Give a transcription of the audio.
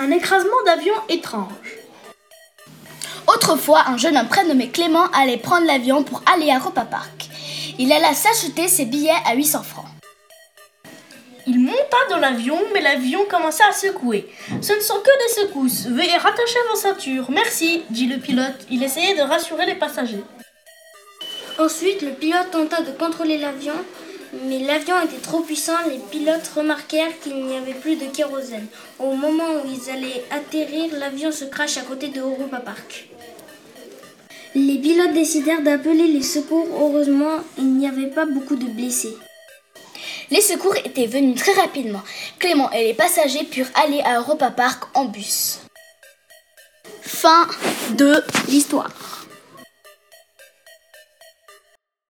Un écrasement d'avion étrange. Autrefois, un jeune homme prénommé Clément allait prendre l'avion pour aller à Europa Park. Il alla s'acheter ses billets à 800 francs. Il monta dans l'avion, mais l'avion commença à secouer. Ce ne sont que des secousses. Veuillez rattacher vos ceintures. Merci, dit le pilote. Il essayait de rassurer les passagers. Ensuite, le pilote tenta de contrôler l'avion, mais l'avion était trop puissant. Les pilotes remarquèrent qu'il n'y avait plus de kérosène. Au moment où ils allaient atterrir, l'avion se crache à côté de Europa Park. Les pilotes décidèrent d'appeler les secours. Heureusement, il n'y avait pas beaucoup de blessés. Les secours étaient venus très rapidement. Clément et les passagers purent aller à Europa Park en bus. Fin de l'histoire.